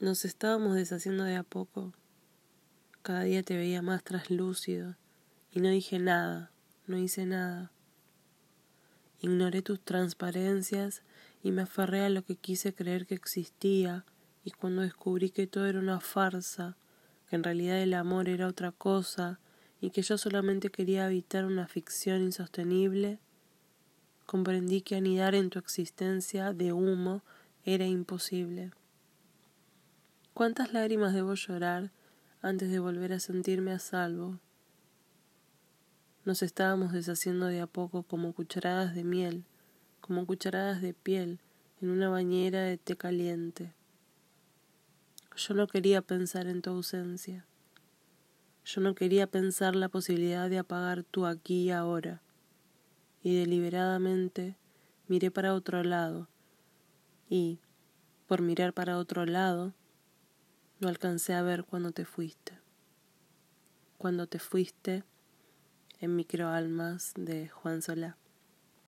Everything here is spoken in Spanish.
Nos estábamos deshaciendo de a poco. Cada día te veía más traslúcido y no dije nada, no hice nada. Ignoré tus transparencias y me aferré a lo que quise creer que existía y cuando descubrí que todo era una farsa, que en realidad el amor era otra cosa y que yo solamente quería evitar una ficción insostenible, comprendí que anidar en tu existencia de humo era imposible. ¿Cuántas lágrimas debo llorar antes de volver a sentirme a salvo? Nos estábamos deshaciendo de a poco como cucharadas de miel, como cucharadas de piel en una bañera de té caliente. Yo no quería pensar en tu ausencia. Yo no quería pensar la posibilidad de apagar tu aquí y ahora. Y deliberadamente miré para otro lado. Y, por mirar para otro lado, no alcancé a ver cuando te fuiste. Cuando te fuiste en Microalmas de Juan Solá.